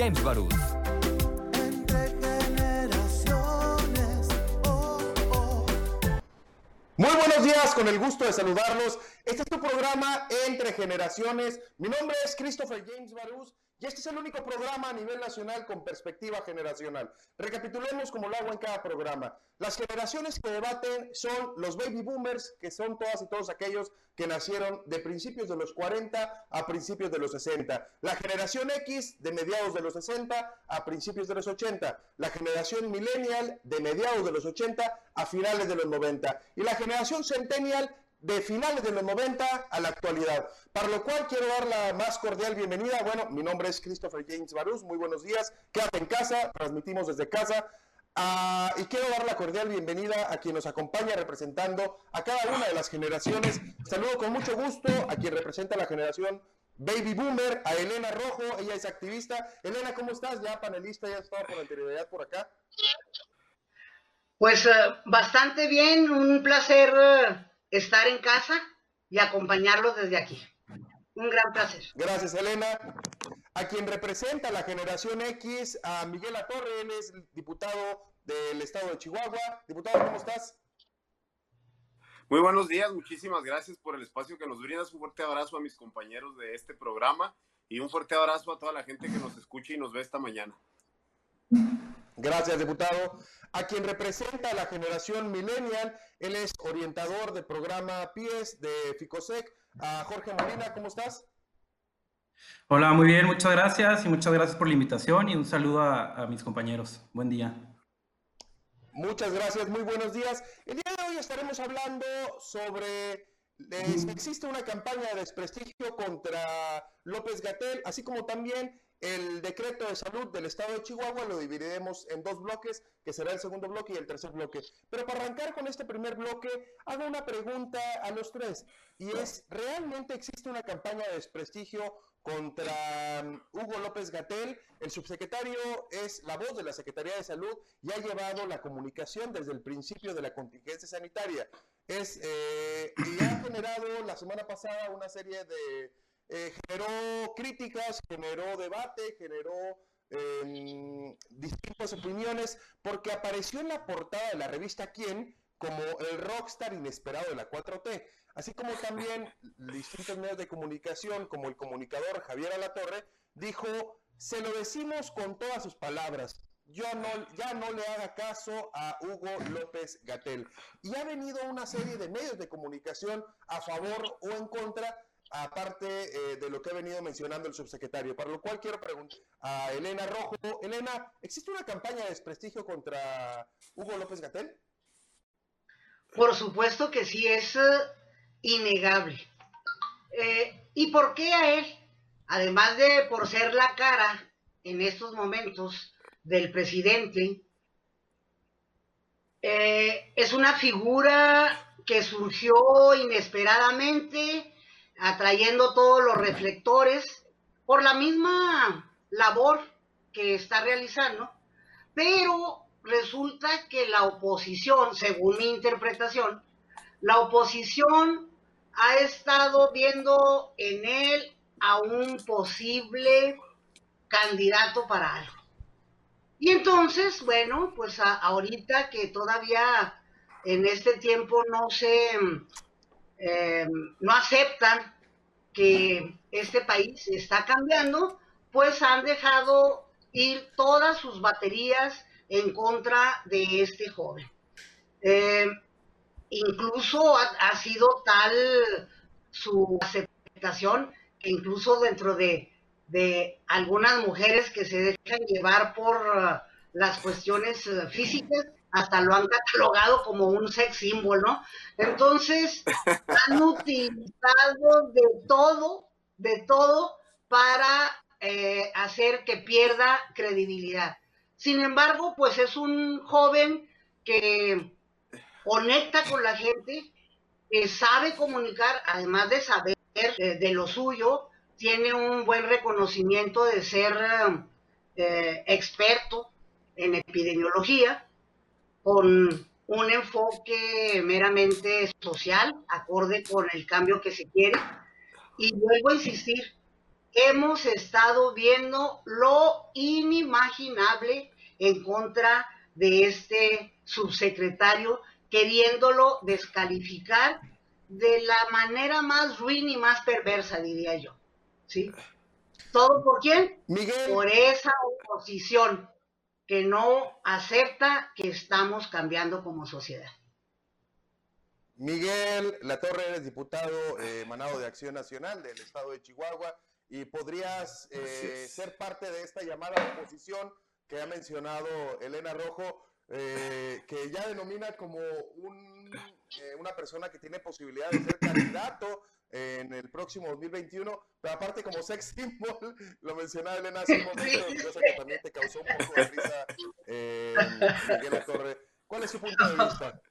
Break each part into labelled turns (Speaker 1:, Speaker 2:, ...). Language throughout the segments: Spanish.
Speaker 1: James Barús.
Speaker 2: Muy buenos días, con el gusto de saludarlos. Este es tu programa Entre Generaciones. Mi nombre es Christopher James Barús y este es el único programa a nivel nacional con perspectiva generacional. Recapitulemos como lo hago en cada programa. Las generaciones que debaten son los baby boomers, que son todas y todos aquellos que nacieron de principios de los 40 a principios de los 60. La generación X de mediados de los 60 a principios de los 80. La generación millennial de mediados de los 80 a finales de los 90. Y la generación centennial de finales de los 90 a la actualidad. Para lo cual quiero dar la más cordial bienvenida. Bueno, mi nombre es Christopher James Barús, muy buenos días. Quédate en casa, transmitimos desde casa. Ah, y quiero dar la cordial bienvenida a quien nos acompaña representando a cada una de las generaciones. Saludo con mucho gusto a quien representa la generación Baby Boomer, a Elena Rojo, ella es activista. Elena, ¿cómo estás? Ya panelista, ya estaba por anterioridad por acá.
Speaker 3: Pues eh, bastante bien, un placer eh, estar en casa y acompañarlos desde aquí. Un gran placer.
Speaker 2: Gracias, Elena. A quien representa la generación X, a Miguel Atorre, él es diputado del estado de Chihuahua. Diputado, ¿cómo estás?
Speaker 4: Muy buenos días, muchísimas gracias por el espacio que nos brindas. Un fuerte abrazo a mis compañeros de este programa y un fuerte abrazo a toda la gente que nos escucha y nos ve esta mañana.
Speaker 2: Gracias, diputado. A quien representa la generación millennial, él es orientador del programa PIES de FICOSEC. A Jorge Molina, ¿cómo estás?
Speaker 5: Hola, muy bien, muchas gracias y muchas gracias por la invitación y un saludo a, mis compañeros. Buen día.
Speaker 2: Muchas gracias, muy buenos días. El día de hoy estaremos hablando sobre si existe una campaña de desprestigio contra López Gatel, así como también el decreto de salud del estado de Chihuahua lo dividiremos en dos bloques, que será el segundo bloque y el tercer bloque. Pero para arrancar con este primer bloque, hago una pregunta a los tres, y es, ¿realmente existe una campaña de desprestigio contra um, Hugo López Gatel? El subsecretario es la voz de la Secretaría de Salud y ha llevado la comunicación desde el principio de la contingencia sanitaria. Es, eh, y ha generado la semana pasada una serie de eh, generó críticas, generó debate, generó em, distintas opiniones, porque apareció en la portada de la revista Quién como el rockstar inesperado de la 4T, así como también distintos medios de comunicación, como el comunicador Javier Alatorre, dijo, se lo decimos con todas sus palabras, yo no, ya no le haga caso a Hugo López Gatel. Y ha venido una serie de medios de comunicación a favor o en contra aparte eh, de lo que ha venido mencionando el subsecretario, para lo cual quiero preguntar a Elena Rojo. Elena, ¿existe una campaña de desprestigio contra Hugo López Gatel?
Speaker 3: Por supuesto que sí, es eh, innegable. Eh, ¿Y por qué a él? Además de por ser la cara en estos momentos del presidente, es una figura que surgió inesperadamente, atrayendo todos los reflectores por la misma labor que está realizando, pero resulta que la oposición, según mi interpretación, la oposición ha estado viendo en él a un posible candidato para algo. Y entonces, bueno, pues ahorita que todavía en este tiempo no se eh, no aceptan que este país está cambiando, pues han dejado ir todas sus baterías en contra de este joven. Eh, incluso ha, sido tal su aceptación que incluso dentro de, de algunas mujeres que se dejan llevar por las cuestiones uh, físicas, hasta lo han catalogado como un sex symbol, ¿no? Entonces, han utilizado de todo, de todo para eh, hacer que pierda credibilidad. Sin embargo, pues es un joven que conecta con la gente, que sabe comunicar, además de saber eh, de lo suyo, tiene un buen reconocimiento de ser eh, experto en epidemiología con un enfoque meramente social, acorde con el cambio que se quiere. Y vuelvo a insistir, hemos estado viendo lo inimaginable en contra de este subsecretario, queriéndolo descalificar de la manera más ruin y más perversa, diría yo. ¿Sí? ¿Todo por quién?
Speaker 2: Miguel.
Speaker 3: Por esa oposición que no acepta que estamos cambiando como sociedad.
Speaker 2: Miguel La Torre, eres diputado eh, emanado de Acción Nacional del Estado de Chihuahua y podrías eh, ser parte de esta llamada oposición que ha mencionado Elena Rojo, eh, que ya denomina como un, una persona que tiene posibilidad de ser candidato en el próximo 2021, pero aparte como sex symbol, lo mencionaba Elena hace un momento, cosa que también te causó un poco de risa, Miguel La Torre. ¿Cuál es su punto de vista?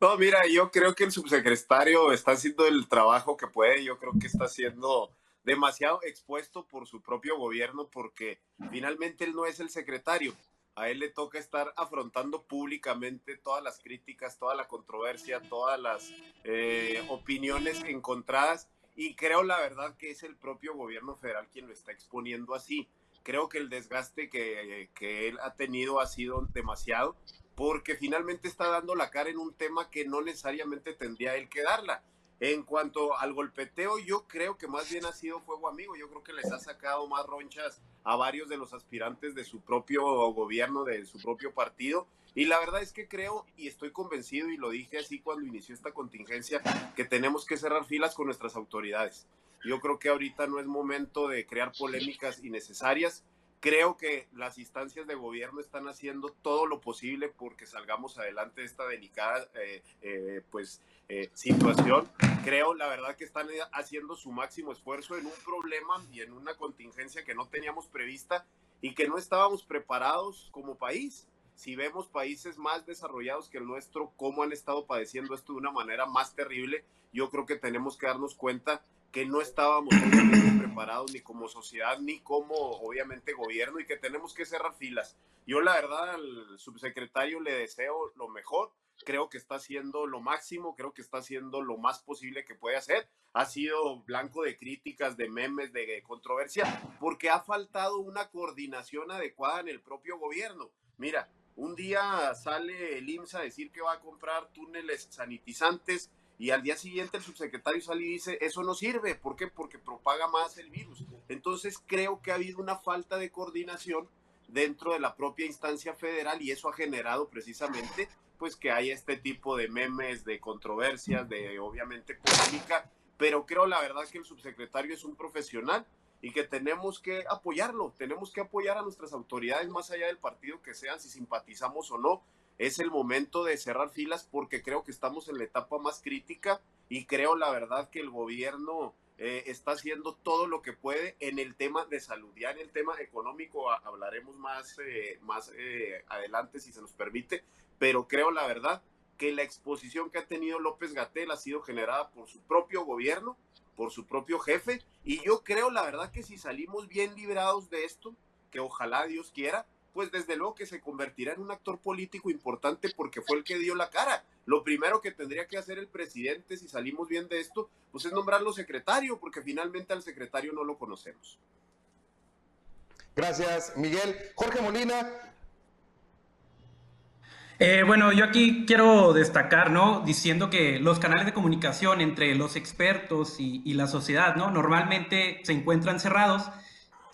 Speaker 4: No, mira, yo creo que el subsecretario está haciendo el trabajo que puede, yo creo que está siendo demasiado expuesto por su propio gobierno porque finalmente él no es el secretario. A él le toca estar afrontando públicamente todas las críticas, toda la controversia, todas las eh, opiniones encontradas y creo la verdad que es el propio gobierno federal quien lo está exponiendo así. Creo que el desgaste que, que él ha tenido ha sido demasiado porque finalmente está dando la cara en un tema que no necesariamente tendría él que darla. En cuanto al golpeteo, yo creo que más bien ha sido fuego amigo. Yo creo que les ha sacado más ronchas a varios de los aspirantes de su propio gobierno, de su propio partido. Y la verdad es que creo y estoy convencido, y lo dije así cuando inició esta contingencia, que tenemos que cerrar filas con nuestras autoridades. Yo creo que ahorita no es momento de crear polémicas innecesarias Creo que las instancias de gobierno están haciendo todo lo posible porque salgamos adelante de esta delicada eh, eh, pues, eh, situación. Creo, la verdad, que están haciendo su máximo esfuerzo en un problema y en una contingencia que no teníamos prevista y que no estábamos preparados como país. Si vemos países más desarrollados que el nuestro, cómo han estado padeciendo esto de una manera más terrible, yo creo que tenemos que darnos cuenta que no estábamos preparados ni como sociedad ni como obviamente gobierno y que tenemos que cerrar filas. Yo la verdad al subsecretario le deseo lo mejor, creo que está haciendo lo máximo, creo que está haciendo lo más posible que puede hacer. Ha sido blanco de críticas, de memes, de controversia, porque ha faltado una coordinación adecuada en el propio gobierno. Mira, un día sale el IMSS a decir que va a comprar túneles sanitizantes y al día siguiente el subsecretario sale y dice, eso no sirve, ¿por qué? Porque propaga más el virus. Entonces creo que ha habido una falta de coordinación dentro de la propia instancia federal y eso ha generado precisamente pues que haya este tipo de memes, de controversias, de obviamente polémica, pero creo la verdad que el subsecretario es un profesional y que tenemos que apoyarlo, tenemos que apoyar a nuestras autoridades más allá del partido que sean, si simpatizamos o no, es el momento de cerrar filas porque creo que estamos en la etapa más crítica y creo la verdad que el gobierno eh, está haciendo todo lo que puede en el tema de salud. Ya en el tema económico hablaremos más, eh, más eh, adelante si se nos permite, pero creo la verdad que la exposición que ha tenido López Gatel ha sido generada por su propio gobierno, por su propio jefe, y yo creo la verdad que si salimos bien librados de esto, que ojalá Dios quiera, pues desde luego que se convertirá en un actor político importante porque fue el que dio la cara. Lo primero que tendría que hacer el presidente, si salimos bien de esto, pues es nombrarlo secretario, porque finalmente al secretario no lo conocemos.
Speaker 2: Gracias, Miguel. Jorge Molina.
Speaker 5: Eh, bueno, yo aquí quiero destacar, ¿no? Diciendo que los canales de comunicación entre los expertos y, la sociedad, ¿no? Normalmente se encuentran cerrados.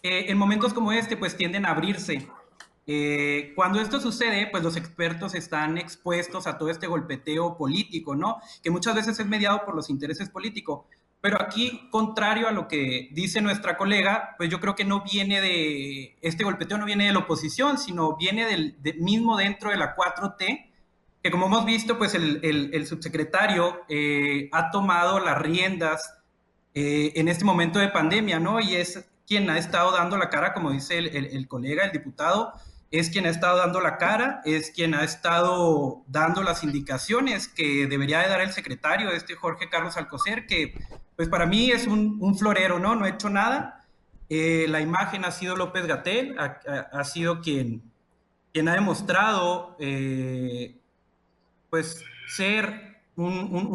Speaker 5: Eh, en momentos como este, pues tienden a abrirse eh, cuando esto sucede, pues los expertos están expuestos a todo este golpeteo político, ¿no? Que muchas veces es mediado por los intereses políticos. Pero aquí, contrario a lo que dice nuestra colega, pues yo creo que no viene de, este golpeteo no viene de la oposición, sino viene del, mismo dentro de la 4T, que como hemos visto, pues el, subsecretario eh, ha tomado las riendas eh, en este momento de pandemia, ¿no? Y es quien ha estado dando la cara, como dice el colega, el diputado, es quien ha estado dando la cara, es quien ha estado dando las indicaciones que debería de dar el secretario, este Jorge Carlos Alcocer, que pues para mí es un, florero, ¿no? No ha hecho nada. Eh, la imagen ha sido López Gatel, ha, sido quien, quien ha demostrado eh, pues ser un,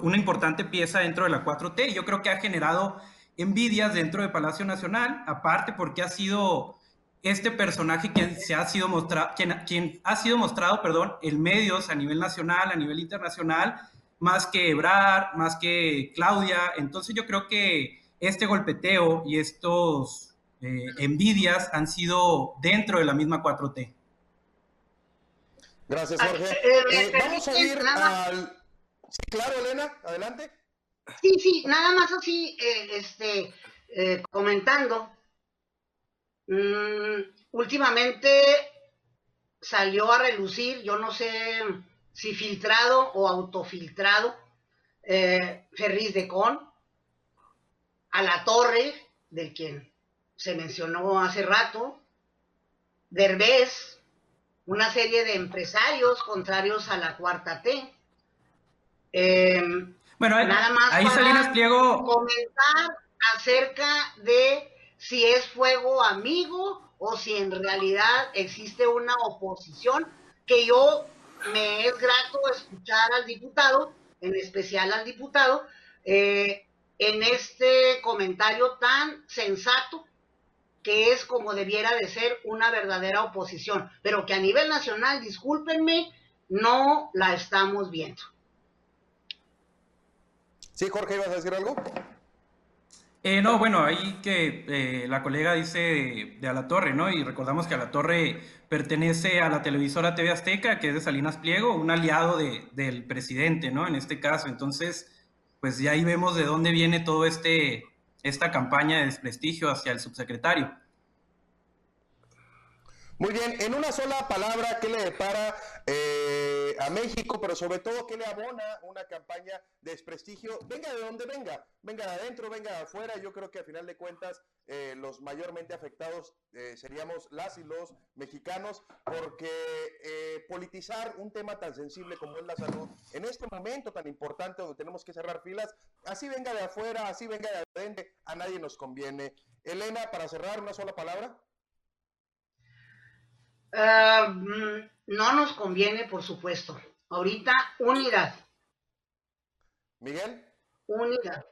Speaker 5: una importante pieza dentro de la 4T. Yo creo que ha generado envidias dentro de Palacio Nacional, aparte porque ha sido este personaje quien se ha sido mostrado, quien, quien, ha sido mostrado, perdón, en medios a nivel nacional, a nivel internacional, más que Ebrar, más que Claudia. Entonces yo creo que este golpeteo y estos eh, envidias han sido dentro de la misma 4T.
Speaker 2: Gracias, Jorge. Eh, eh, vamos a ir al... Sí, claro, Elena, adelante.
Speaker 3: Sí, sí, nada más así, este, comentando Mm, últimamente salió a relucir, yo no sé si filtrado o autofiltrado, eh, Ferris de Con, a la torre, de quien se mencionó hace rato, Derbez, una serie de empresarios contrarios a la cuarta T.
Speaker 5: Eh, bueno, nada más ahí Salinas Pliego
Speaker 3: comentar acerca de si es fuego amigo o si en realidad existe una oposición, que yo me es grato escuchar al diputado, en especial al diputado, eh, en este comentario tan sensato que es como debiera de ser una verdadera oposición, pero que a nivel nacional, discúlpenme, no la estamos viendo.
Speaker 2: Sí, Jorge, ¿ibas a decir algo?
Speaker 5: Eh, no, bueno, ahí que eh, la colega dice de, de, A la Torre, ¿no? Y recordamos que A la Torre pertenece a la televisora TV Azteca, que es de Salinas Pliego, un aliado de, del presidente, ¿no? En este caso. Entonces, pues ya ahí vemos de dónde viene todo este, esta campaña de desprestigio hacia el subsecretario.
Speaker 2: Muy bien, en una sola palabra, ¿qué le depara eh, a México, pero sobre todo qué le abona una campaña de desprestigio? Venga de donde venga, venga de adentro, venga de afuera, yo creo que a final de cuentas eh, los mayormente afectados eh, seríamos las y los mexicanos, porque politizar un tema tan sensible como es la salud, en este momento tan importante donde tenemos que cerrar filas, así venga de afuera, así venga de adentro, a nadie nos conviene. Elena, para cerrar, una sola palabra.
Speaker 3: Ah, mm, no nos conviene, por supuesto. Ahorita, unidad.
Speaker 2: Miguel.
Speaker 3: Unidad.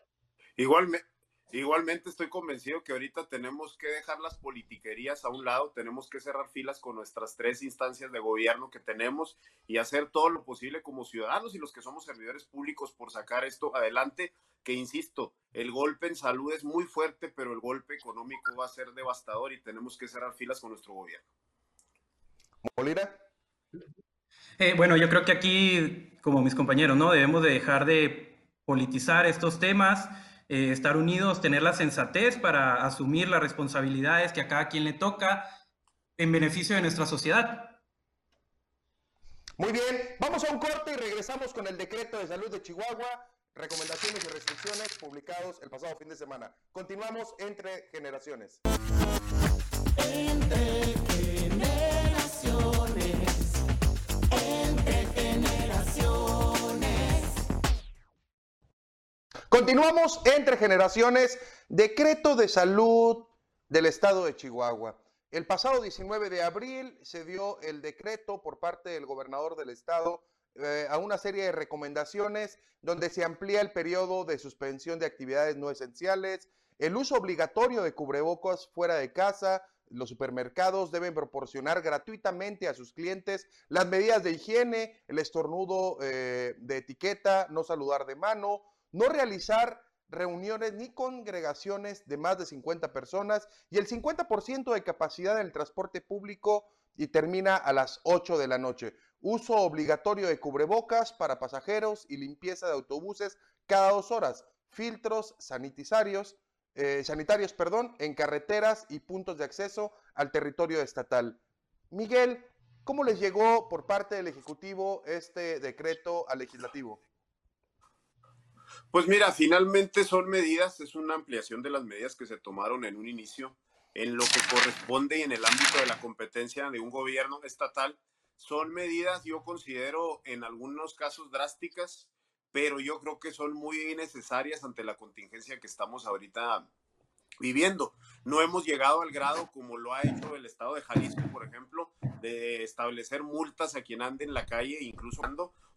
Speaker 4: igualmente estoy convencido que ahorita tenemos que dejar las politiquerías a un lado, tenemos que cerrar filas con nuestras tres instancias de gobierno que tenemos y hacer todo lo posible como ciudadanos y los que somos servidores públicos por sacar esto adelante, que insisto, el golpe en salud es muy fuerte, pero el golpe económico va a ser devastador y tenemos que cerrar filas con nuestro gobierno.
Speaker 2: Molina.
Speaker 5: Eh, bueno, yo creo que aquí, como mis compañeros, ¿no? Debemos de dejar de politizar estos temas, eh, estar unidos, tener la sensatez para asumir las responsabilidades que a cada quien le toca en beneficio de nuestra sociedad.
Speaker 2: Muy bien, vamos a un corte y regresamos con el decreto de salud de Chihuahua, recomendaciones y restricciones publicados el pasado fin de semana. Continuamos entre generaciones. Entre Continuamos entre generaciones. Decreto de salud del estado de Chihuahua. El pasado 19 de abril se dio el decreto por parte del gobernador del estado eh, a una serie de recomendaciones donde se amplía el periodo de suspensión de actividades no esenciales, el uso obligatorio de cubrebocas fuera de casa, los supermercados deben proporcionar gratuitamente a sus clientes las medidas de higiene, el estornudo eh, de etiqueta, no saludar de mano, no realizar reuniones ni congregaciones de más de 50 personas y el 50% de capacidad en el transporte público y termina a las 8 de la noche. Uso obligatorio de cubrebocas para pasajeros y limpieza de autobuses cada dos horas. Filtros sanitarios, eh, sanitarios perdón, en carreteras y puntos de acceso al territorio estatal. Miguel, ¿cómo les llegó por parte del Ejecutivo este decreto al legislativo?
Speaker 4: Pues mira, finalmente son medidas, es una ampliación de las medidas que se tomaron en un inicio en lo que corresponde y en el ámbito de la competencia de un gobierno estatal. Son medidas, yo considero, en algunos casos drásticas, pero yo creo que son muy necesarias ante la contingencia que estamos ahorita viviendo. No hemos llegado al grado como lo ha hecho el estado de Jalisco, por ejemplo, de establecer multas a quien ande en la calle, incluso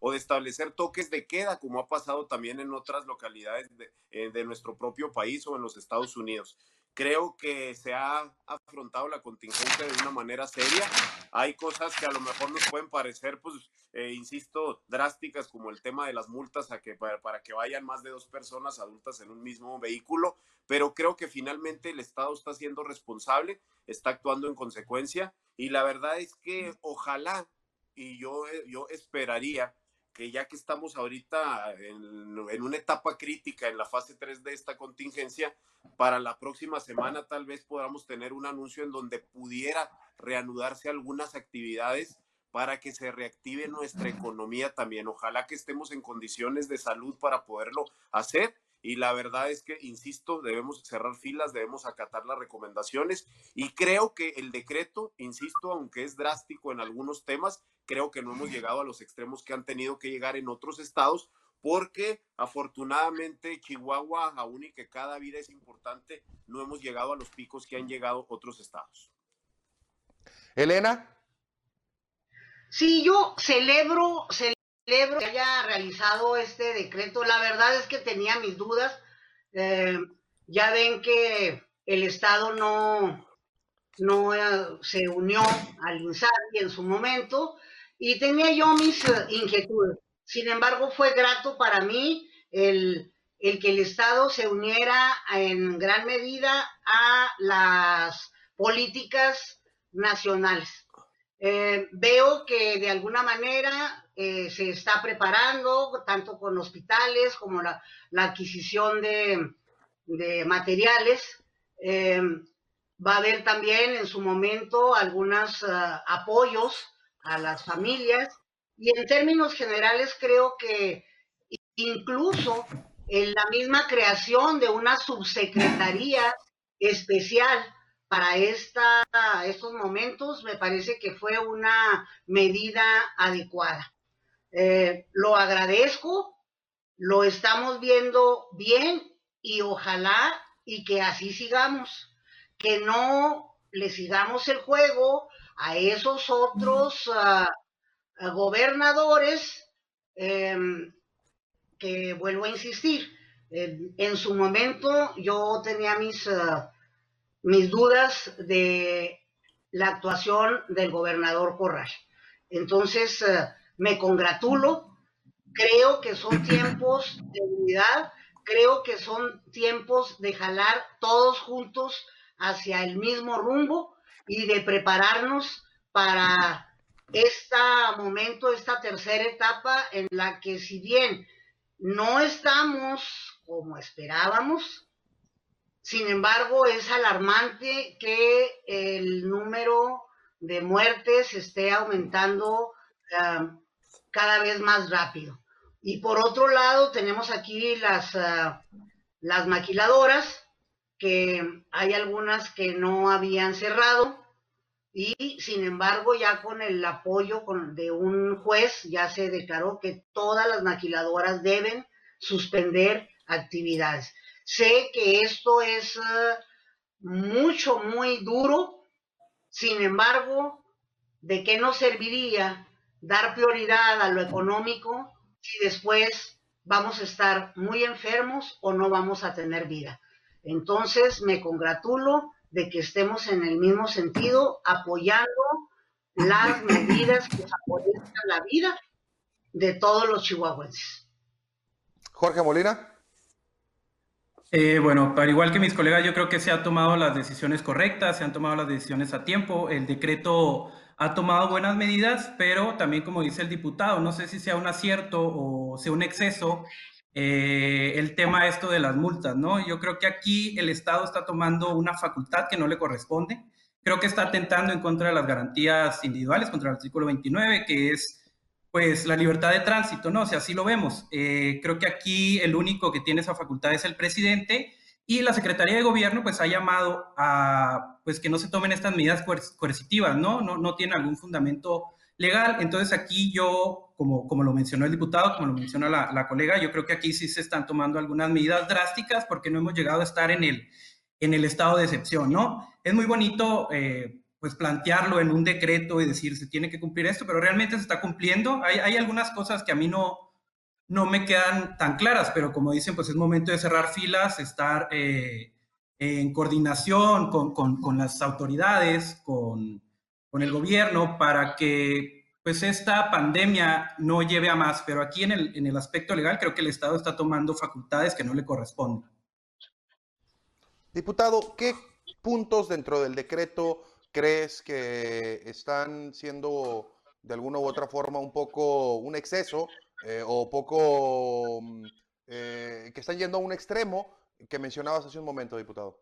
Speaker 4: o de establecer toques de queda, como ha pasado también en otras localidades de, eh, de nuestro propio país o en los Estados Unidos. Creo que se ha afrontado la contingencia de una manera seria. Hay cosas que a lo mejor nos pueden parecer, pues, eh, insisto, drásticas, como el tema de las multas a que, para, para, que vayan más de dos personas adultas en un mismo vehículo, pero creo que finalmente el Estado está siendo responsable, está actuando en consecuencia, y la verdad es que ojalá, y yo, yo esperaría que ya que estamos ahorita en, una etapa crítica en la fase 3 de esta contingencia, para la próxima semana tal vez podamos tener un anuncio en donde pudiera reanudarse algunas actividades para que se reactive nuestra economía también. Ojalá que estemos en condiciones de salud para poderlo hacer. Y la verdad es que, insisto, debemos cerrar filas, debemos acatar las recomendaciones y creo que el decreto, insisto, aunque es drástico en algunos temas, creo que no hemos llegado a los extremos que han tenido que llegar en otros estados, porque afortunadamente Chihuahua, aún y que cada vida es importante, no hemos llegado a los picos que han llegado otros estados.
Speaker 2: Elena.
Speaker 3: Sí, yo celebro, celebro que haya realizado este decreto. La verdad es que tenía mis dudas. Eh, ya ven que el Estado no, no eh, se unió al INSABI en su momento y tenía yo mis uh, inquietudes. Sin embargo, fue grato para mí el, el, que el Estado se uniera en gran medida a las políticas nacionales. Eh, veo que de alguna manera eh, se está preparando, tanto con hospitales como la, adquisición de, materiales. Eh, va a haber también en su momento algunos uh, apoyos a las familias y en términos generales creo que incluso en la misma creación de una subsecretaría especial para esta, estos momentos me parece que fue una medida adecuada. Eh, lo agradezco, lo estamos viendo bien y ojalá y que así sigamos, que no le sigamos el juego a esos otros uh, gobernadores eh, que vuelvo a insistir, en, en, su momento yo tenía mis, uh, mis dudas de la actuación del gobernador Corral. Entonces, uh, me congratulo, creo que son tiempos de unidad, creo que son tiempos de jalar todos juntos hacia el mismo rumbo y de prepararnos para este momento, esta tercera etapa en la que si bien no estamos como esperábamos, sin embargo es alarmante que el número de muertes esté aumentando uh, cada vez más rápido. Y por otro lado tenemos aquí las, uh, las maquiladoras, que hay algunas que no habían cerrado y sin embargo ya con el apoyo de un juez ya se declaró que todas las maquiladoras deben suspender actividades. Sé que esto es uh, mucho, muy duro, sin embargo, ¿de qué nos serviría dar prioridad a lo económico si después vamos a estar muy enfermos o no vamos a tener vida? Entonces, me congratulo de que estemos en el mismo sentido, apoyando las medidas que favorezcan la vida de todos los chihuahuenses.
Speaker 2: Jorge Molina.
Speaker 5: Eh, bueno, para igual que mis colegas, yo creo que se han tomado las decisiones correctas, se han tomado las decisiones a tiempo. El decreto ha tomado buenas medidas, pero también, como dice el diputado, no sé si sea un acierto o sea un exceso eh, el tema esto de las multas, ¿no? Yo creo que aquí el Estado está tomando una facultad que no le corresponde. Creo que está atentando en contra de las garantías individuales, contra el artículo 29, que es pues la libertad de tránsito, ¿no? O sea, así lo vemos. Eh, creo que aquí el único que tiene esa facultad es el presidente y la Secretaría de Gobierno pues ha llamado a pues que no se tomen estas medidas coercitivas, ¿no? No, no tiene algún fundamento legal. Entonces aquí yo, como, como lo mencionó el diputado, como lo menciona la, colega, yo creo que aquí sí se están tomando algunas medidas drásticas porque no hemos llegado a estar en el, en el estado de excepción, ¿no? Es muy bonito, eh, pues plantearlo en un decreto y decir se tiene que cumplir esto, pero realmente se está cumpliendo. Hay, hay algunas cosas que a mí no, no me quedan tan claras, pero como dicen, pues es momento de cerrar filas, estar eh, en coordinación con, con, con, las autoridades, con, con el gobierno, para que pues esta pandemia no lleve a más, pero aquí en el, en el aspecto legal creo que el Estado está tomando facultades que no le corresponden.
Speaker 2: Diputado, ¿qué puntos dentro del decreto crees que están siendo de alguna u otra forma un poco un exceso eh, o poco mm, eh, que están yendo a un extremo que mencionabas hace un momento, diputado?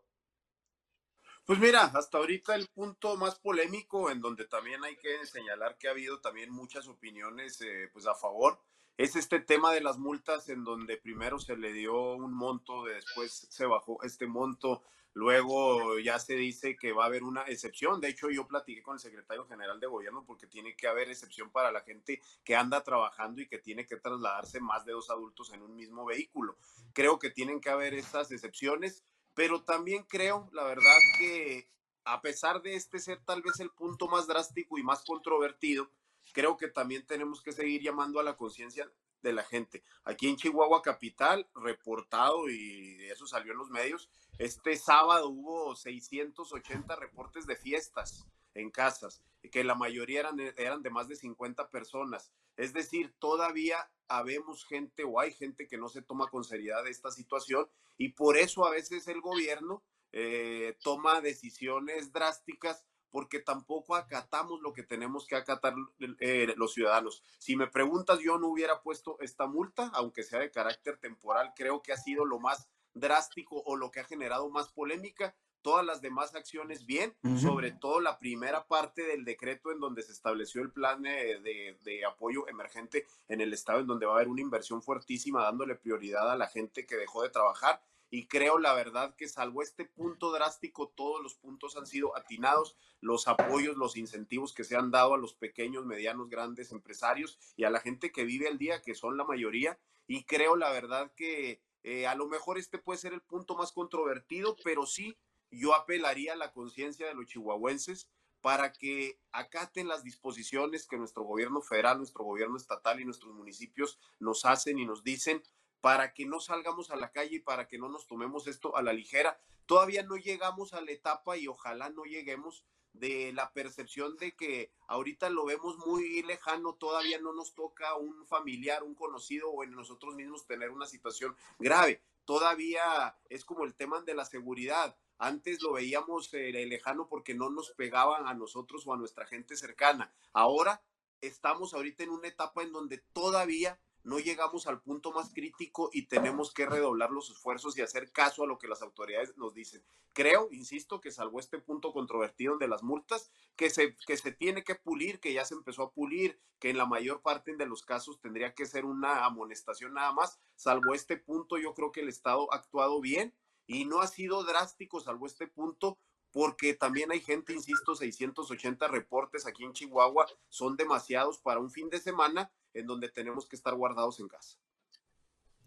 Speaker 4: Pues mira, hasta ahorita el punto más polémico, en donde también hay que señalar que ha habido también muchas opiniones eh, pues a favor, es este tema de las multas, en donde primero se le dio un monto, después se bajó este monto, Luego ya se dice que va a haber una excepción. De hecho, yo platiqué con el secretario general de gobierno porque tiene que haber excepción para la gente que anda trabajando y que tiene que trasladarse más de dos adultos en un mismo vehículo. Creo que tienen que haber estas excepciones, pero también creo, la verdad, que a pesar de este ser tal vez el punto más drástico y más controvertido, creo que también tenemos que seguir llamando a la conciencia de la gente. Aquí en Chihuahua Capital, reportado y eso salió en los medios, este sábado hubo 680 reportes de fiestas en casas, que la mayoría eran, eran de más de 50 personas. Es decir, todavía habemos gente o hay gente que no se toma con seriedad esta situación y por eso a veces el gobierno eh, toma decisiones drásticas porque tampoco acatamos lo que tenemos que acatar eh, los ciudadanos. Si me preguntas, yo no hubiera puesto esta multa, aunque sea de carácter temporal, creo que ha sido lo más drástico o lo que ha generado más polémica. Todas las demás acciones bien, sobre todo la primera parte del decreto en donde se estableció el plan de, de, apoyo emergente en el estado, en donde va a haber una inversión fuertísima dándole prioridad a la gente que dejó de trabajar y creo la verdad que salvo este punto drástico, todos los puntos han sido atinados, los apoyos, los incentivos que se han dado a los pequeños, medianos, grandes empresarios y a la gente que vive el día, que son la mayoría, y creo la verdad que eh, a lo mejor este puede ser el punto más controvertido, pero sí, yo apelaría a la conciencia de los chihuahuenses para que acaten las disposiciones que nuestro gobierno federal, nuestro gobierno estatal y nuestros municipios nos hacen y nos dicen para que no salgamos a la calle y para que no nos tomemos esto a la ligera. Todavía no llegamos a la etapa y ojalá no lleguemos de la percepción de que ahorita lo vemos muy lejano, todavía no nos toca un familiar, un conocido o en nosotros mismos tener una situación grave. Todavía es como el tema de la seguridad. Antes lo veíamos eh, lejano porque no nos pegaban a nosotros o a nuestra gente cercana. Ahora estamos ahorita en una etapa en donde todavía no llegamos al punto más crítico y tenemos que redoblar los esfuerzos y hacer caso a lo que las autoridades nos dicen. Creo, insisto, que salvo este punto controvertido de las multas, que se, que se tiene que pulir, que ya se empezó a pulir, que en la mayor parte de los casos tendría que ser una amonestación nada más, salvo este punto, yo creo que el Estado ha actuado bien y no ha sido drástico, salvo este punto, porque también hay gente, insisto, 680 reportes aquí en Chihuahua son demasiados para un fin de semana en donde tenemos que estar guardados en casa.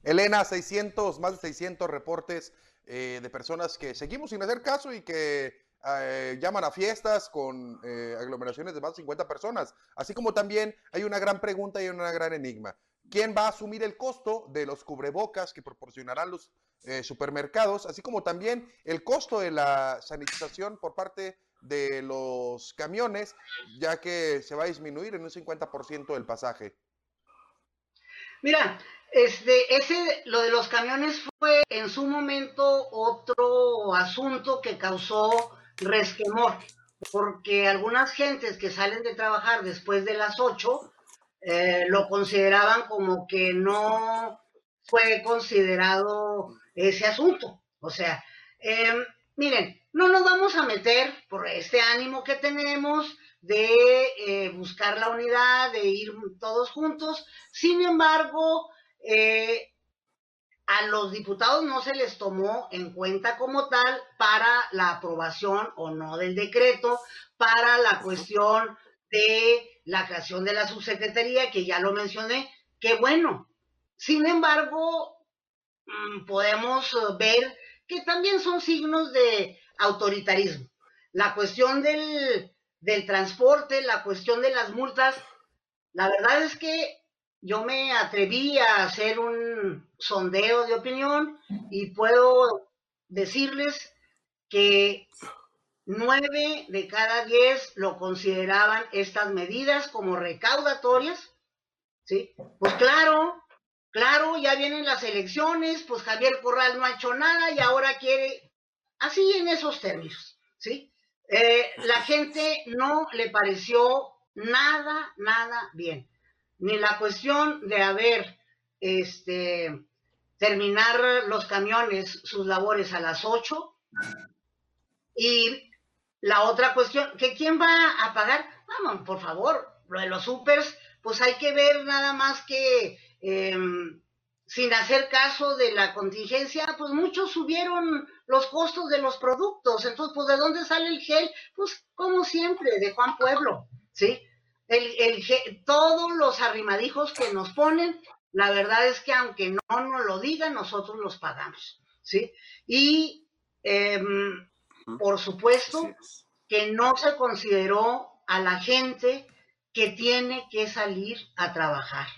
Speaker 2: Elena, 600, más de 600 reportes eh, de personas que seguimos sin hacer caso y que eh, llaman a fiestas con eh, aglomeraciones de más de 50 personas. Así como también hay una gran pregunta y una gran enigma. ¿Quién va a asumir el costo de los cubrebocas que proporcionarán los supermercados? Así como también el costo de la sanitización por parte de los camiones, ya que se va a disminuir en un 50% el pasaje.
Speaker 3: Mira, este, ese, lo de los camiones fue en su momento otro asunto que causó resquemor, porque algunas gentes que salen de trabajar después de las 8 eh, lo consideraban como que no fue considerado ese asunto. O sea, em, miren, no nos vamos a meter por este ánimo que tenemos de eh, buscar la unidad, de ir todos juntos. Sin embargo, eh, a los diputados no se les tomó en cuenta como tal para la aprobación o no del decreto, para la cuestión de la creación de la subsecretaría, que ya lo mencioné, que bueno. Sin embargo, mm, podemos ver que también son signos de autoritarismo. La cuestión del del transporte, la cuestión de las multas, la verdad es que yo me atreví a hacer un sondeo de opinión y puedo decirles que nueve de cada diez lo consideraban estas medidas como recaudatorias, ¿sí? Pues claro, claro, ya vienen las elecciones, pues Javier Corral no ha hecho nada y ahora quiere, así en esos términos, ¿sí? Eh, la gente no le pareció nada, nada bien. Ni la cuestión de haber, este, terminar los camiones sus labores a las 8 y la otra cuestión, que quién va a pagar, vamos, por favor, lo de los supers, pues hay que ver nada más que em, sin hacer caso de la contingencia, pues muchos subieron los costos de los productos. Entonces, pues ¿de dónde sale el gel? Pues como siempre, de Juan Pueblo, ¿sí? El, el todos los arrimadijos que nos ponen, la verdad es que aunque no nos lo digan, nosotros los pagamos, ¿sí? Y em, por supuesto que no se consideró a la gente que tiene que salir a trabajar,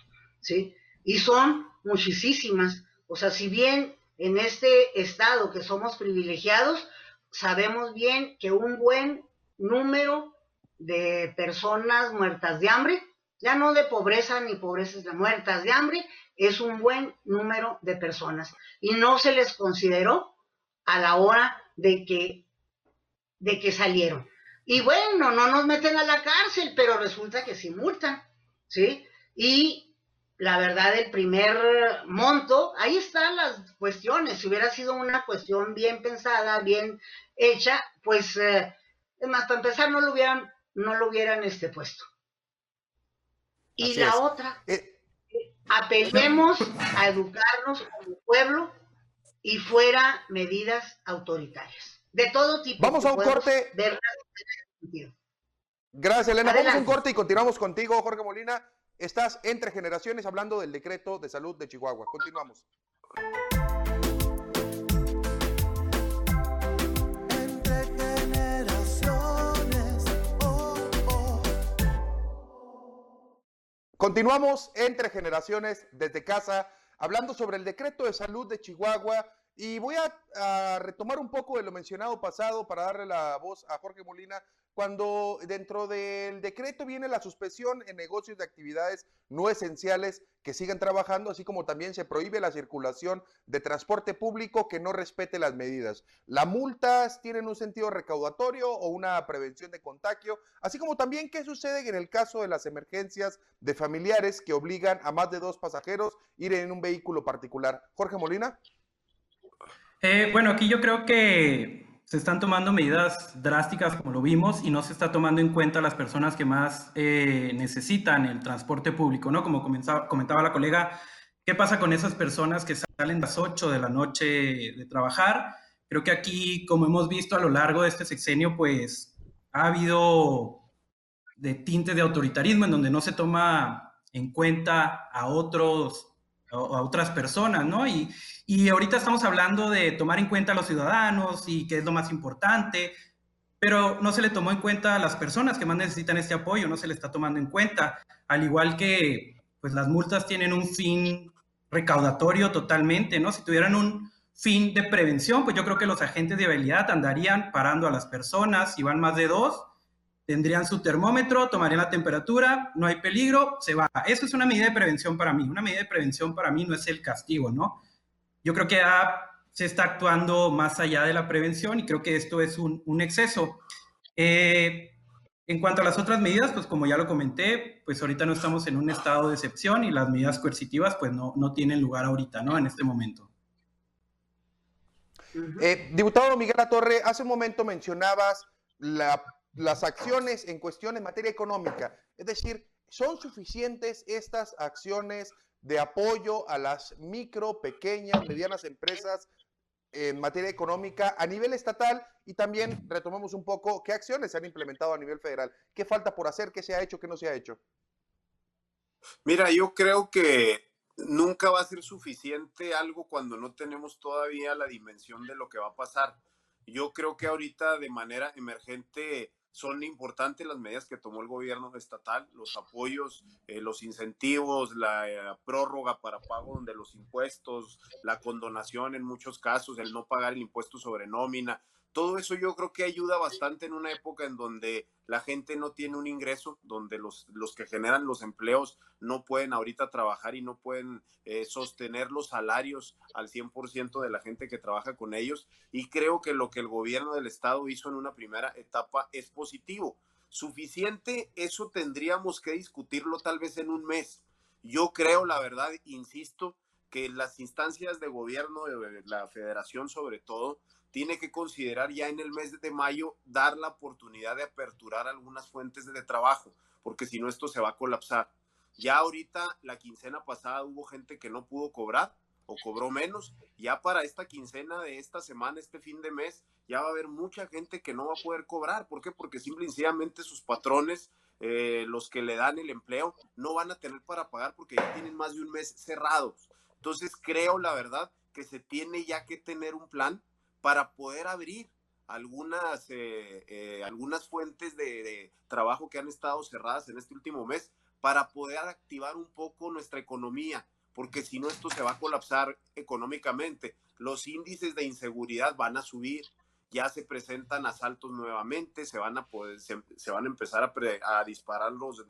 Speaker 3: ¿sí? Y son muchísimas. O sea, si bien en este estado que somos privilegiados, sabemos bien que un buen número de personas muertas de hambre, ya no de pobreza ni pobrezas de muertas de hambre, es un buen número de personas. Y no se les consideró a la hora de que de que salieron. Y bueno, no nos meten a la cárcel, pero resulta que sí multan, ¿sí? Y la verdad, el primer monto, ahí están las cuestiones. Si hubiera sido una cuestión bien pensada, bien hecha, pues, eh, es más, para empezar, no lo hubieran, no lo hubieran este puesto. Y la otra, eh, apelemos a educarnos como pueblo y fuera medidas autoritarias de todo tipo.
Speaker 2: Vamos a un corte. Gracias, Elena. Vamos a un corte y continuamos contigo, Jorge Molina. Estás entre generaciones hablando del decreto de salud de Chihuahua. Continuamos. Entre generaciones. Oh, oh. Continuamos entre generaciones desde casa hablando sobre el decreto de salud de Chihuahua y voy a, retomar un poco de lo mencionado pasado para darle la voz a Jorge Molina, cuando dentro del decreto viene la suspensión en negocios de actividades no esenciales que sigan trabajando, así como también se prohíbe la circulación de transporte público que no respete las medidas. Las multas tienen un sentido recaudatorio o una prevención de contagio, así como también qué sucede en el caso de las emergencias de familiares que obligan a más de dos pasajeros ir en un vehículo particular. Jorge Molina.
Speaker 5: Eh, bueno, aquí yo creo que se están tomando medidas drásticas, como lo vimos, y no se está tomando en cuenta las personas que más eh, necesitan el transporte público, ¿no? Como comentaba la colega, ¿qué pasa con esas personas que salen a las 8 de la noche de trabajar? Creo que aquí, como hemos visto a lo largo de este sexenio, pues ha habido de tintes de autoritarismo en donde no se toma en cuenta a otros a otras personas, ¿no? Y, y ahorita estamos hablando de tomar en cuenta a los ciudadanos y qué es lo más importante, pero no se le tomó en cuenta a las personas que más necesitan este apoyo, no se le está tomando en cuenta, al igual que pues las multas tienen un fin recaudatorio totalmente, ¿no? Si tuvieran un fin de prevención, pues yo creo que los agentes de habilidad andarían parando a las personas, si van más de dos, tendrían su termómetro, tomarían la temperatura, no hay peligro, se va. Eso es una medida de prevención para mí. Una medida de prevención para mí no es el castigo, ¿no? Yo creo que se está actuando más allá de la prevención y creo que esto es un, exceso. Eh, en cuanto a las otras medidas, pues como ya lo comenté, pues ahorita no estamos en un estado de excepción y las medidas coercitivas pues no, no tienen lugar ahorita, ¿no? En este momento.
Speaker 2: Eh, diputado Miguel Torre, hace un momento mencionabas la las acciones en cuestión en materia económica. Es decir, ¿son suficientes estas acciones de apoyo a las micro, pequeñas, medianas empresas en materia económica a nivel estatal? Y también retomemos un poco qué acciones se han implementado a nivel federal. ¿Qué falta por hacer? ¿Qué se ha hecho? ¿Qué no se ha hecho?
Speaker 4: Mira, yo creo que nunca va a ser suficiente algo cuando no tenemos todavía la dimensión de lo que va a pasar. Yo creo que ahorita de manera emergente son importantes las medidas que tomó el gobierno estatal, los apoyos, eh, los incentivos, la eh, prórroga para pago de los impuestos, la condonación en muchos casos, el no pagar el impuesto sobre nómina, todo eso yo creo que ayuda bastante en una época en donde la gente no tiene un ingreso, donde los, los que generan los empleos no pueden ahorita trabajar y no pueden eh, sostener los salarios al 100% de la gente que trabaja con ellos. Y creo que lo que el gobierno del estado hizo en una primera etapa es positivo. Suficiente, eso tendríamos que discutirlo tal vez en un mes. Yo creo, la verdad, insisto, que las instancias de gobierno, de la federación sobre todo, tiene que considerar ya en el mes de mayo dar la oportunidad de aperturar algunas fuentes de trabajo, porque si no esto se va a colapsar. Ya ahorita la quincena pasada hubo gente que no pudo cobrar o cobró menos. Ya para esta quincena de esta semana, este fin de mes, ya va a haber mucha gente que no va a poder cobrar. ¿Por qué? Porque simple y sencillamente sus patrones, eh, los que le dan el empleo, no van a tener para pagar porque ya tienen más de un mes cerrados. Entonces creo, la verdad, que se tiene ya que tener un plan para poder abrir algunas, eh, eh, algunas fuentes de, trabajo que han estado cerradas en este último mes para poder activar un poco nuestra economía, porque si no esto se va a colapsar económicamente. Los índices de inseguridad van a subir, ya se presentan asaltos nuevamente, se van a se, van a empezar a disparar los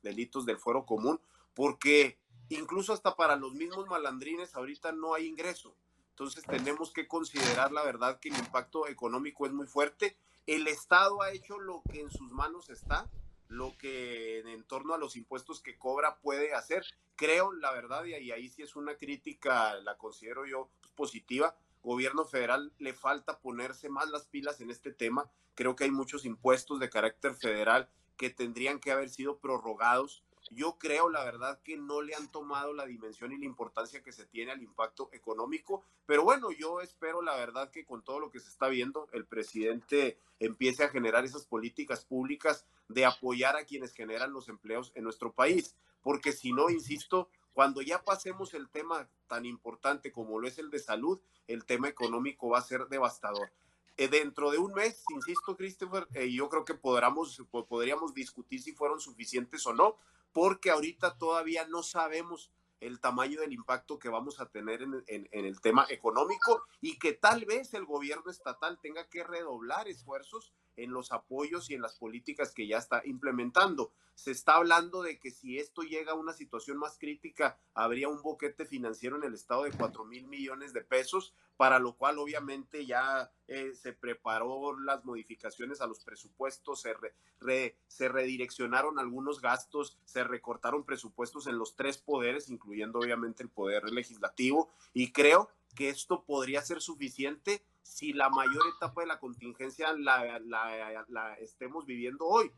Speaker 4: delitos del fuero común, porque incluso hasta para los mismos malandrines ahorita no hay ingreso. Entonces tenemos que considerar la verdad que el impacto económico es muy fuerte. El Estado ha hecho lo que en sus manos está, lo que en torno a los impuestos que cobra puede hacer. Creo, la verdad, y ahí sí es una crítica, la considero yo positiva. Gobierno federal le falta ponerse más las pilas en este tema. Creo que hay muchos impuestos de carácter federal que tendrían que haber sido prorrogados yo creo, la verdad, que no le han tomado la dimensión y la importancia que se tiene al impacto económico, pero bueno, yo espero, la verdad, que con todo lo que se está viendo, el presidente empiece a generar esas políticas públicas de apoyar a quienes generan los empleos en nuestro país, porque si no, insisto, cuando ya pasemos el tema tan importante como lo es el de salud, el tema económico va a ser devastador. Eh, dentro de un mes, insisto, Christopher, eh, yo creo que podríamos, podríamos discutir si fueron suficientes o no, porque ahorita todavía no sabemos el tamaño del impacto que vamos a tener en, el tema económico y que tal vez el gobierno estatal tenga que redoblar esfuerzos en los apoyos y en las políticas que ya está implementando. Se está hablando de que si esto llega a una situación más crítica, habría un boquete financiero en el estado de 4 mil millones de pesos, para lo cual obviamente ya eh, se preparó las modificaciones a los presupuestos, se, se redireccionaron algunos gastos, se recortaron presupuestos en los tres poderes, incluyendo obviamente el poder legislativo, y creo que esto podría ser suficiente si la mayor etapa de la contingencia la, estemos viviendo hoy.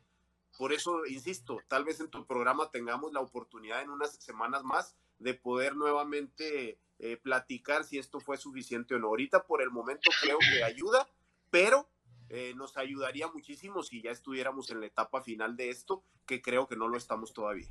Speaker 4: Por eso, insisto, tal vez en tu programa tengamos la oportunidad en unas semanas más de poder nuevamente eh, platicar si esto fue suficiente o no. Ahorita por el momento creo que ayuda, pero eh, nos ayudaría muchísimo si ya estuviéramos en la etapa final de esto, que creo que no lo estamos todavía.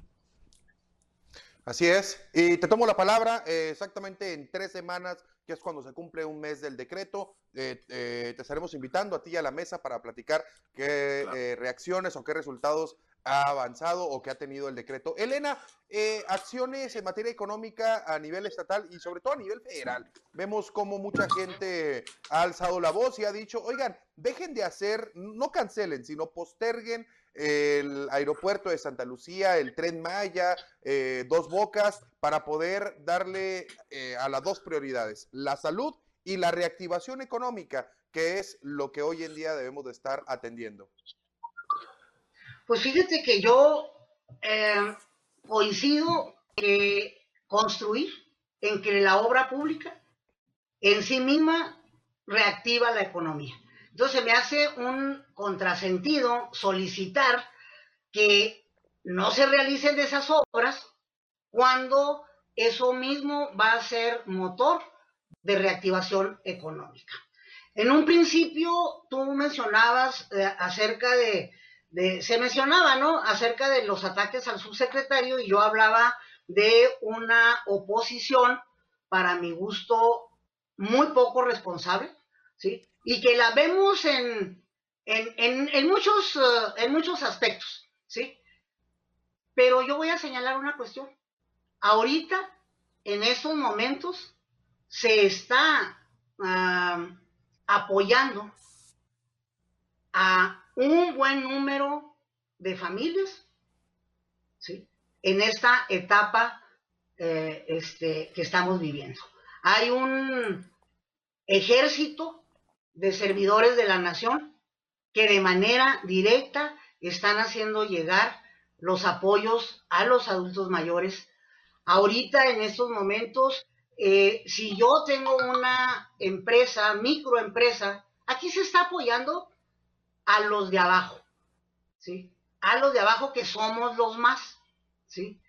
Speaker 2: Así es. Y te tomo la palabra eh, exactamente en tres semanas, que es cuando se cumple un mes del decreto. Eh, eh, te estaremos invitando a ti a la mesa para platicar qué reacciones o qué resultados ha avanzado o que ha tenido el decreto. Elena, acciones en materia económica a nivel estatal y sobre todo a nivel federal. Vemos cómo mucha gente ha alzado la voz y ha dicho, oigan, dejen de hacer, no cancelen, sino posterguen el aeropuerto de Santa Lucía, el tren Maya, eh, dos bocas, para poder darle eh, a las dos prioridades, la salud y la reactivación económica, que es lo que hoy en día debemos de estar atendiendo.
Speaker 3: Pues fíjate que yo eh, coincido que construir en que la obra pública en sí misma reactiva la economía. Entonces me hace un contrasentido solicitar que no se realicen esas obras cuando eso mismo va a ser motor de reactivación económica. En un principio tú mencionabas eh, acerca de, de, se mencionaba, ¿no? Acerca de los ataques al subsecretario y yo hablaba de una oposición, para mi gusto, muy poco responsable, ¿sí? Y que la vemos en, en, muchos, eh, en muchos aspectos, ¿sí? Pero yo voy a señalar una cuestión. Ahorita, en estos momentos, se está apoyando a un buen número de familias, ¿sí? En esta etapa eh, este, que estamos viviendo. Hay un ejército de servidores de la nación que de manera directa están haciendo llegar los apoyos a los adultos mayores. Ahorita, en estos momentos, eh, si yo tengo una empresa, microempresa, aquí se está apoyando a los de abajo, ¿sí? A los de abajo que somos los más, ¿sí?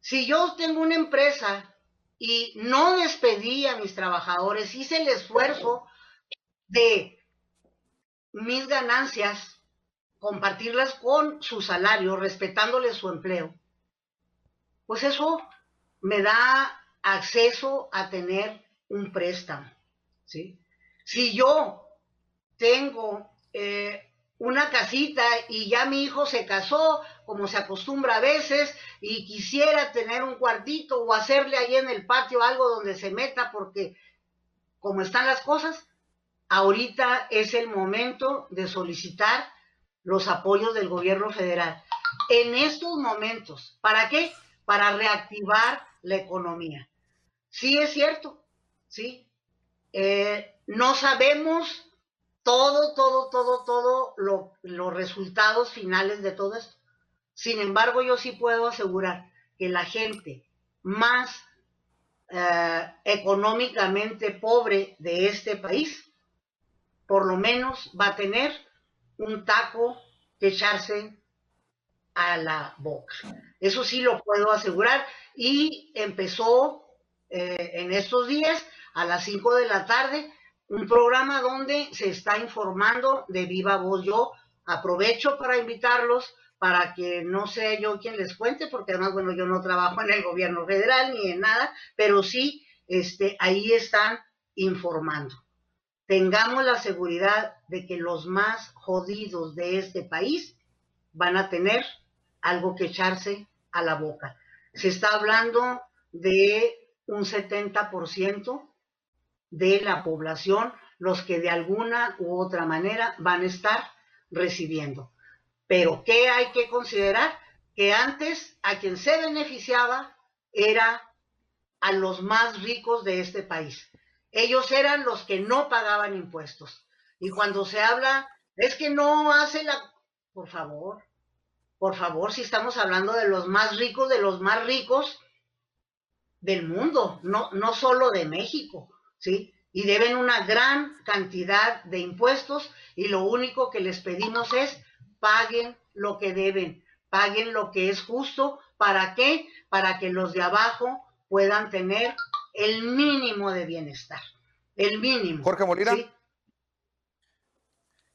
Speaker 3: Si yo tengo una empresa y no despedí a mis trabajadores, hice el esfuerzo de mis ganancias, compartirlas con su salario, respetándoles su empleo, pues eso me da acceso a tener un préstamo. ¿sí? Si yo tengo eh, una casita y ya mi hijo se casó, como se acostumbra a veces, y quisiera tener un cuartito o hacerle ahí en el patio algo donde se meta porque como están las cosas, ahorita es el momento de solicitar los apoyos del gobierno federal. En estos momentos, ¿para qué? Para reactivar la economía. Sí es cierto, sí. Eh, no sabemos todo, todo, todo, todo los resultados finales de todo esto. Sin embargo, yo sí puedo asegurar que la gente más eh, económicamente pobre de este país por lo menos va a tener un taco que echarse a la boca. Eso sí lo puedo asegurar. Y empezó eh, en estos días a las 5 de la tarde un programa donde se está informando de viva voz. Yo aprovecho para invitarlos para que no sea yo quien les cuente, porque además, bueno, yo no trabajo en el gobierno federal ni en nada, pero sí, este, ahí están informando tengamos la seguridad de que los más jodidos de este país van a tener algo que echarse a la boca. Se está hablando de un 70% de la población los que de alguna u otra manera van a estar recibiendo. Pero ¿qué hay que considerar? Que antes a quien se beneficiaba era a los más ricos de este país. Ellos eran los que no pagaban impuestos. Y cuando se habla, es que no hace la... Por favor, por favor, si estamos hablando de los más ricos, de los más ricos del mundo, no, no solo de México, ¿sí? Y deben una gran cantidad de impuestos y lo único que les pedimos es paguen lo que deben, paguen lo que es justo. ¿Para qué? Para que los de abajo puedan tener el mínimo de bienestar, el mínimo.
Speaker 2: Jorge Molina.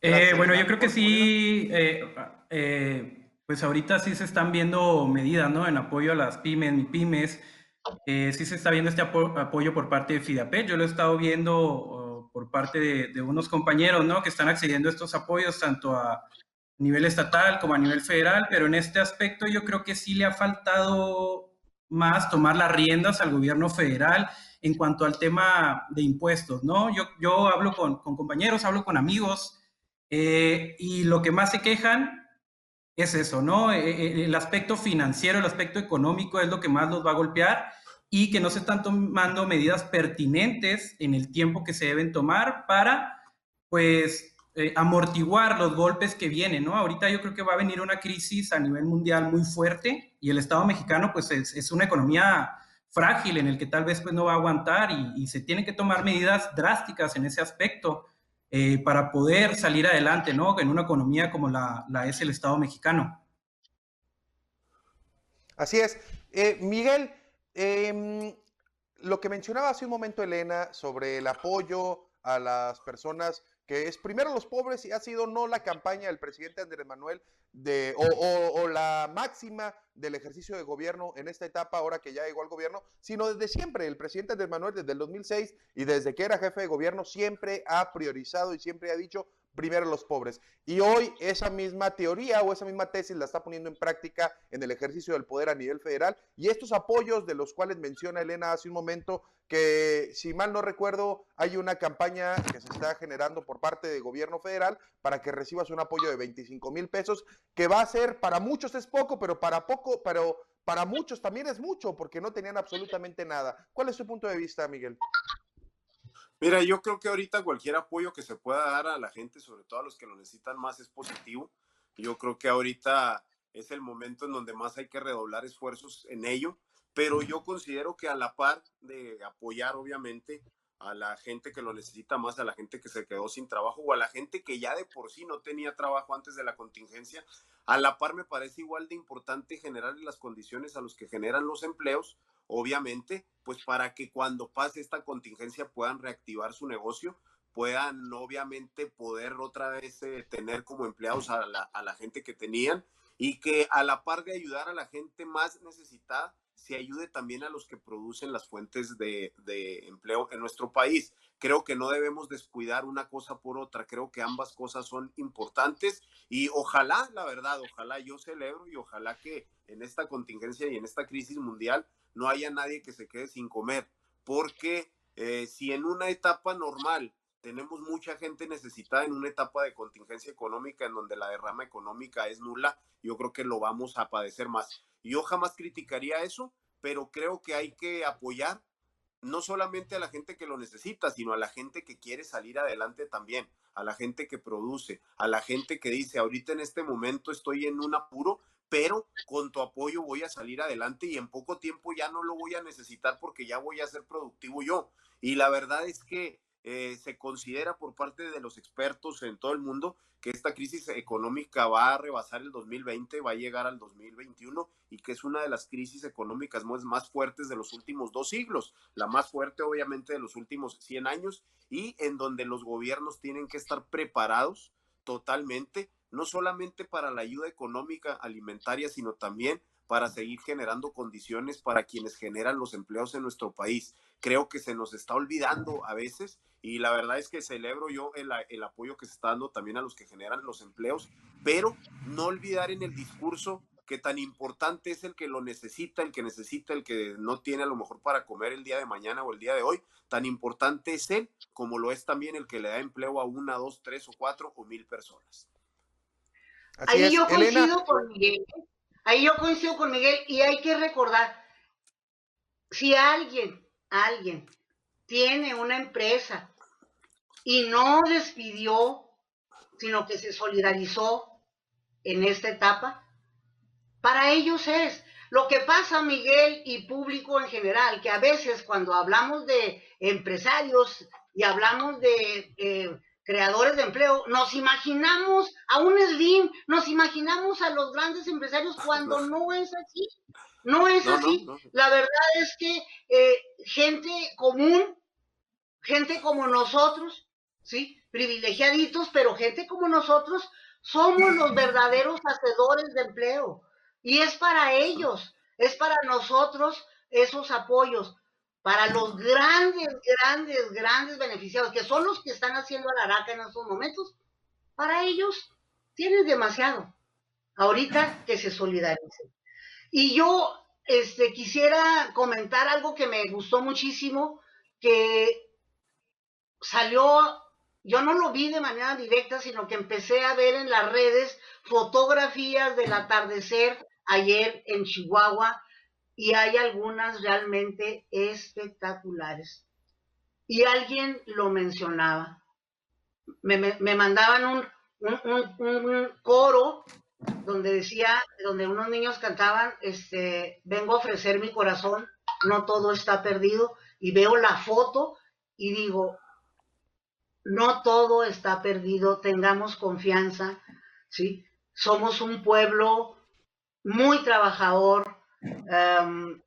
Speaker 5: Eh, bueno, yo creo que sí, eh, eh, pues ahorita sí se están viendo medidas, ¿no? En apoyo a las pymes, mi pymes. sí se está viendo este apoyo por parte de FIDAPET. Yo lo he estado viendo por parte de, de, unos compañeros, ¿no? Que están accediendo a estos apoyos tanto a nivel estatal como a nivel federal, pero en este aspecto yo creo que sí le ha faltado más tomar las riendas al gobierno federal en cuanto al tema de impuestos, ¿no? Yo, yo hablo con, compañeros, hablo con amigos eh, y lo que más se quejan es eso, ¿no? Eh, eh, el aspecto financiero, el aspecto económico es lo que más los va a golpear y que no se están tomando medidas pertinentes en el tiempo que se deben tomar para, pues, eh, amortiguar los golpes que vienen, ¿no? Ahorita yo creo que va a venir una crisis a nivel mundial muy fuerte y el Estado mexicano pues es, una economía frágil en el que tal vez pues no va a aguantar y, se tienen que tomar medidas drásticas en ese aspecto eh, para poder salir adelante, ¿no? En una economía como la, es el Estado mexicano.
Speaker 2: Así es. Eh, Miguel, em, lo que mencionaba hace un momento Elena sobre el apoyo a las personas que es primero los pobres y ha sido no la campaña del presidente Andrés Manuel de, o, la máxima del ejercicio de gobierno en esta etapa, ahora que ya llegó al gobierno, sino desde siempre. El presidente Andrés Manuel, desde el 2006 y desde que era jefe de gobierno, siempre ha priorizado y siempre ha dicho, primero los pobres. Y hoy esa misma teoría o esa misma tesis la está poniendo en práctica en el ejercicio del poder a nivel federal. Y estos apoyos de los cuales menciona Elena hace un momento, que si mal no recuerdo, hay una campaña que se está generando por parte del gobierno federal para que recibas un apoyo de 25 mil pesos, que va a ser, para muchos es poco, pero para poco, pero para muchos también es mucho, porque no tenían absolutamente nada. ¿Cuál es tu punto de vista, Miguel?
Speaker 4: Mira, yo creo que ahorita cualquier apoyo que se pueda dar a la gente, sobre todo a los que lo necesitan más, es positivo. Yo creo que ahorita es el momento en donde más hay que redoblar esfuerzos en ello, pero yo considero que a la par de apoyar, obviamente, a la gente que lo necesita más, a la gente que se quedó sin trabajo o a la gente que ya de por sí no tenía trabajo antes de la contingencia. A la par me parece igual de importante generar las condiciones a los que generan los empleos, obviamente, pues para que cuando pase esta contingencia puedan reactivar su negocio, puedan obviamente poder otra vez eh, tener como empleados a la, a la gente que tenían y que a la par de ayudar a la gente más necesitada, se ayude también a los que producen las fuentes de, empleo en nuestro país. Creo que no debemos descuidar una cosa por otra, creo que ambas cosas son importantes y ojalá, la verdad, ojalá yo celebro y ojalá que en esta contingencia y en esta crisis mundial no haya nadie que se quede sin comer, porque eh, si en una etapa normal tenemos mucha gente necesitada en una etapa de contingencia económica en donde la derrama económica es nula, yo creo que lo vamos a padecer más. Yo jamás criticaría eso, pero creo que hay que apoyar no solamente a la gente que lo necesita, sino a la gente que quiere salir adelante también, a la gente que produce, a la gente que dice, ahorita en este momento estoy en un apuro, pero con tu apoyo voy a salir adelante y en poco tiempo ya no lo voy a necesitar porque ya voy a ser productivo yo. Y la verdad es que eh, se considera por parte de los expertos en todo el mundo que esta crisis económica va a rebasar el 2020, va a llegar al 2021 y que es una de las crisis económicas más, más fuertes de los últimos dos siglos, la más fuerte obviamente de los últimos 100 años y en donde los gobiernos tienen que estar preparados totalmente, no solamente para la ayuda económica alimentaria, sino también para seguir generando condiciones para quienes generan los empleos en nuestro país. Creo que se nos está olvidando a veces y la verdad es que celebro yo el, el, apoyo que se está dando también a los que generan los empleos, pero no olvidar en el discurso que tan importante es el que lo necesita, el que necesita, el que no tiene a lo mejor para comer el día de mañana o el día de hoy, tan importante es él como lo es también el que le da empleo a una, dos, tres o cuatro o mil personas.
Speaker 3: Ahí yo coincido con Miguel, ahí yo coincido con Miguel y hay que recordar, si alguien, alguien tiene una empresa y no despidió, sino que se solidarizó en esta etapa, para ellos es. Lo que pasa, Miguel, y público en general, que a veces cuando hablamos de empresarios y hablamos de eh, creadores de empleo, nos imaginamos a un Slim, nos imaginamos a los grandes empresarios cuando no es así. No es así. La verdad es que eh, gente común, gente como nosotros, ¿sí? Privilegiaditos, pero gente como nosotros, somos los verdaderos hacedores de empleo. Y es para ellos, es para nosotros esos apoyos, para los grandes, grandes, grandes beneficiados, que son los que están haciendo a la araca en estos momentos, para ellos tienen demasiado. Ahorita que se solidaricen. Y yo este, quisiera comentar algo que me gustó muchísimo, que salió, yo no lo vi de manera directa, sino que empecé a ver en las redes fotografías del atardecer ayer en Chihuahua y hay algunas realmente espectaculares. Y alguien lo mencionaba. Me, mandaban un, un coro donde decía, donde unos niños cantaban, este, vengo a ofrecer mi corazón, no todo está perdido, y veo la foto y digo, no todo está perdido, tengamos confianza, ¿sí? Somos un pueblo muy trabajador, em,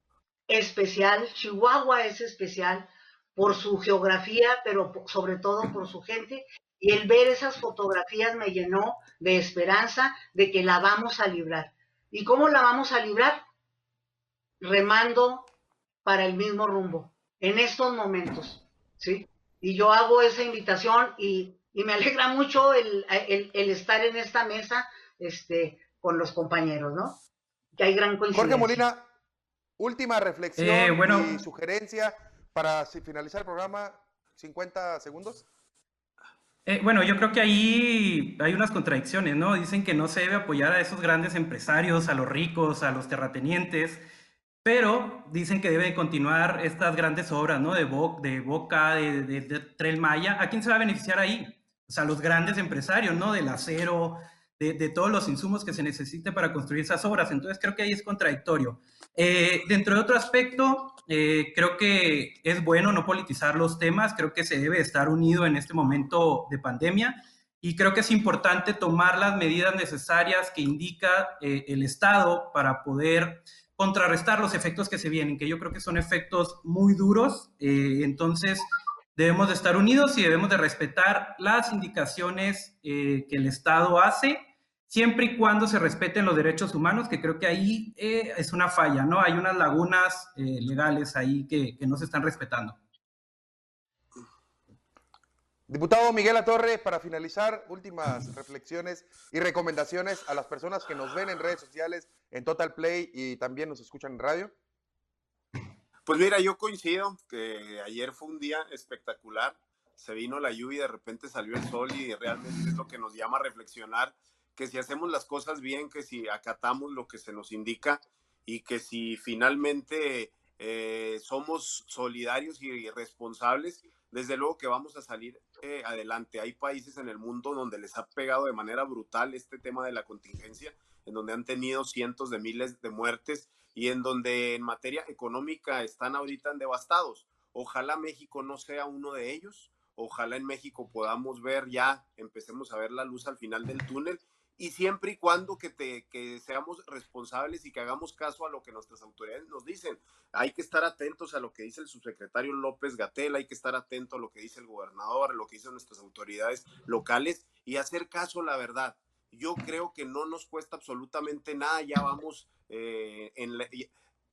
Speaker 3: especial, Chihuahua es especial por su geografía, pero sobre todo por su gente, y el ver esas fotografías me llenó de esperanza de que la vamos a librar. ¿Y cómo la vamos a librar? Remando para el mismo rumbo, en estos momentos, ¿sí? Y yo hago esa invitación y y me alegra mucho el, estar en esta mesa este, con los compañeros, ¿no? Que hay gran coincidencia.
Speaker 2: Jorge Molina, última reflexión eh, y sugerencia para finalizar el programa, 50 segundos.
Speaker 5: Eh, bueno, yo creo que ahí hay unas contradicciones, ¿no? Dicen que no se debe apoyar a esos grandes empresarios, a los ricos, a los terratenientes, pero dicen que debe continuar estas grandes obras, ¿no? De, de Boca, de, de, Maya. ¿A quién se va a beneficiar ahí? O sea, los grandes empresarios, ¿no? Del acero, de, todos los insumos que se necesite para construir esas obras. Entonces, creo que ahí es contradictorio. Eh, dentro de otro aspecto, eh, creo que es bueno no politizar los temas. Creo que se debe estar unido en este momento de pandemia. Y creo que es importante tomar las medidas necesarias que indica eh, el Estado para poder contrarrestar los efectos que se vienen, que yo creo que son efectos muy duros. Eh, entonces, debemos de estar unidos y debemos de respetar las indicaciones que el Estado hace, siempre y cuando se respeten los derechos humanos, que creo que ahí eh, es una falla, ¿no? Hay unas lagunas legales ahí que, que no se están respetando.
Speaker 2: Diputado Miguel Atorre, para finalizar, últimas reflexiones y recomendaciones a las personas que nos ven en redes sociales en Total Play y también nos escuchan en radio?
Speaker 4: Pues mira, yo coincido que ayer fue un día espectacular. Se vino la lluvia y de repente salió el sol y realmente es lo que nos llama a reflexionar que si hacemos las cosas bien, que si acatamos lo que se nos indica y que si finalmente eh, somos solidarios y responsables, desde luego que vamos a salir eh, adelante. Hay países en el mundo donde les ha pegado de manera brutal este tema de la contingencia en donde han tenido cientos de miles de muertes y en donde en materia económica están ahorita devastados. Ojalá México no sea uno de ellos. Ojalá en México podamos ver ya, empecemos a ver la luz al final del túnel y siempre y cuando que, te, que seamos responsables y que hagamos caso a lo que nuestras autoridades nos dicen. Hay que estar atentos a lo que dice el subsecretario López Gatel, hay que estar atento a lo que dice el gobernador, a lo que dicen nuestras autoridades locales y hacer caso a la verdad yo creo que no nos cuesta absolutamente nada, ya vamos eh, en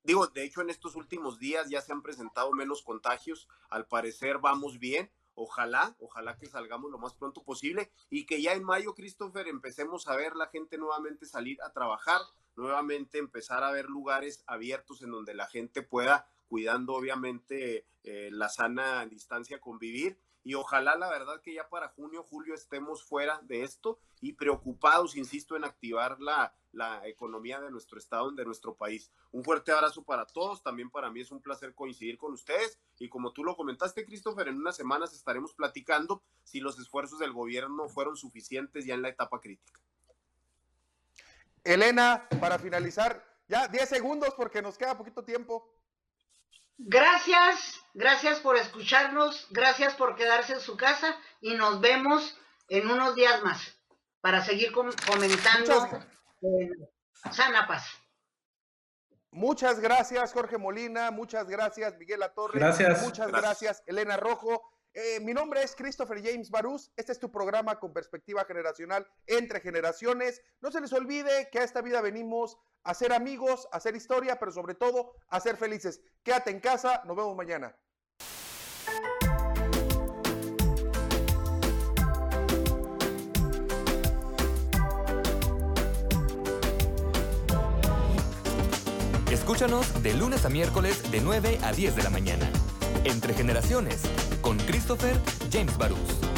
Speaker 4: digo, de hecho en estos últimos días ya se han presentado menos contagios, al parecer vamos bien, ojalá, ojalá que salgamos lo más pronto posible y que ya en mayo, Christopher, empecemos a ver la gente nuevamente salir a trabajar, nuevamente empezar a ver lugares abiertos en donde la gente pueda, cuidando obviamente eh, la sana distancia, convivir y ojalá la verdad que ya para junio, julio estemos fuera de esto y preocupados, insisto, en activar la, la economía de nuestro estado, de nuestro país. Un fuerte abrazo para todos, también para mí es un placer coincidir con ustedes y como tú lo comentaste, Christopher, en unas semanas estaremos platicando si los esfuerzos del gobierno fueron suficientes ya en la etapa crítica.
Speaker 2: Elena, para finalizar, ya 10 segundos porque nos queda poquito tiempo.
Speaker 3: Gracias, gracias por escucharnos, gracias por quedarse en su casa y nos vemos en unos días más para seguir comentando Sana Paz.
Speaker 2: Muchas gracias, Jorge Molina. Muchas gracias, Miguel Atorre.
Speaker 5: Gracias.
Speaker 2: Muchas gracias, Elena Rojo. Eh, mi nombre es Christopher James Barús. Este es tu programa con perspectiva generacional entre generaciones. No se les olvide que a esta vida venimos a ser amigos, a hacer historia, pero sobre todo a ser felices. Quédate en casa, nos vemos mañana.
Speaker 1: Escúchanos de lunes a miércoles de 9 a 10 de la mañana. Entre generaciones, con Christopher James Barús.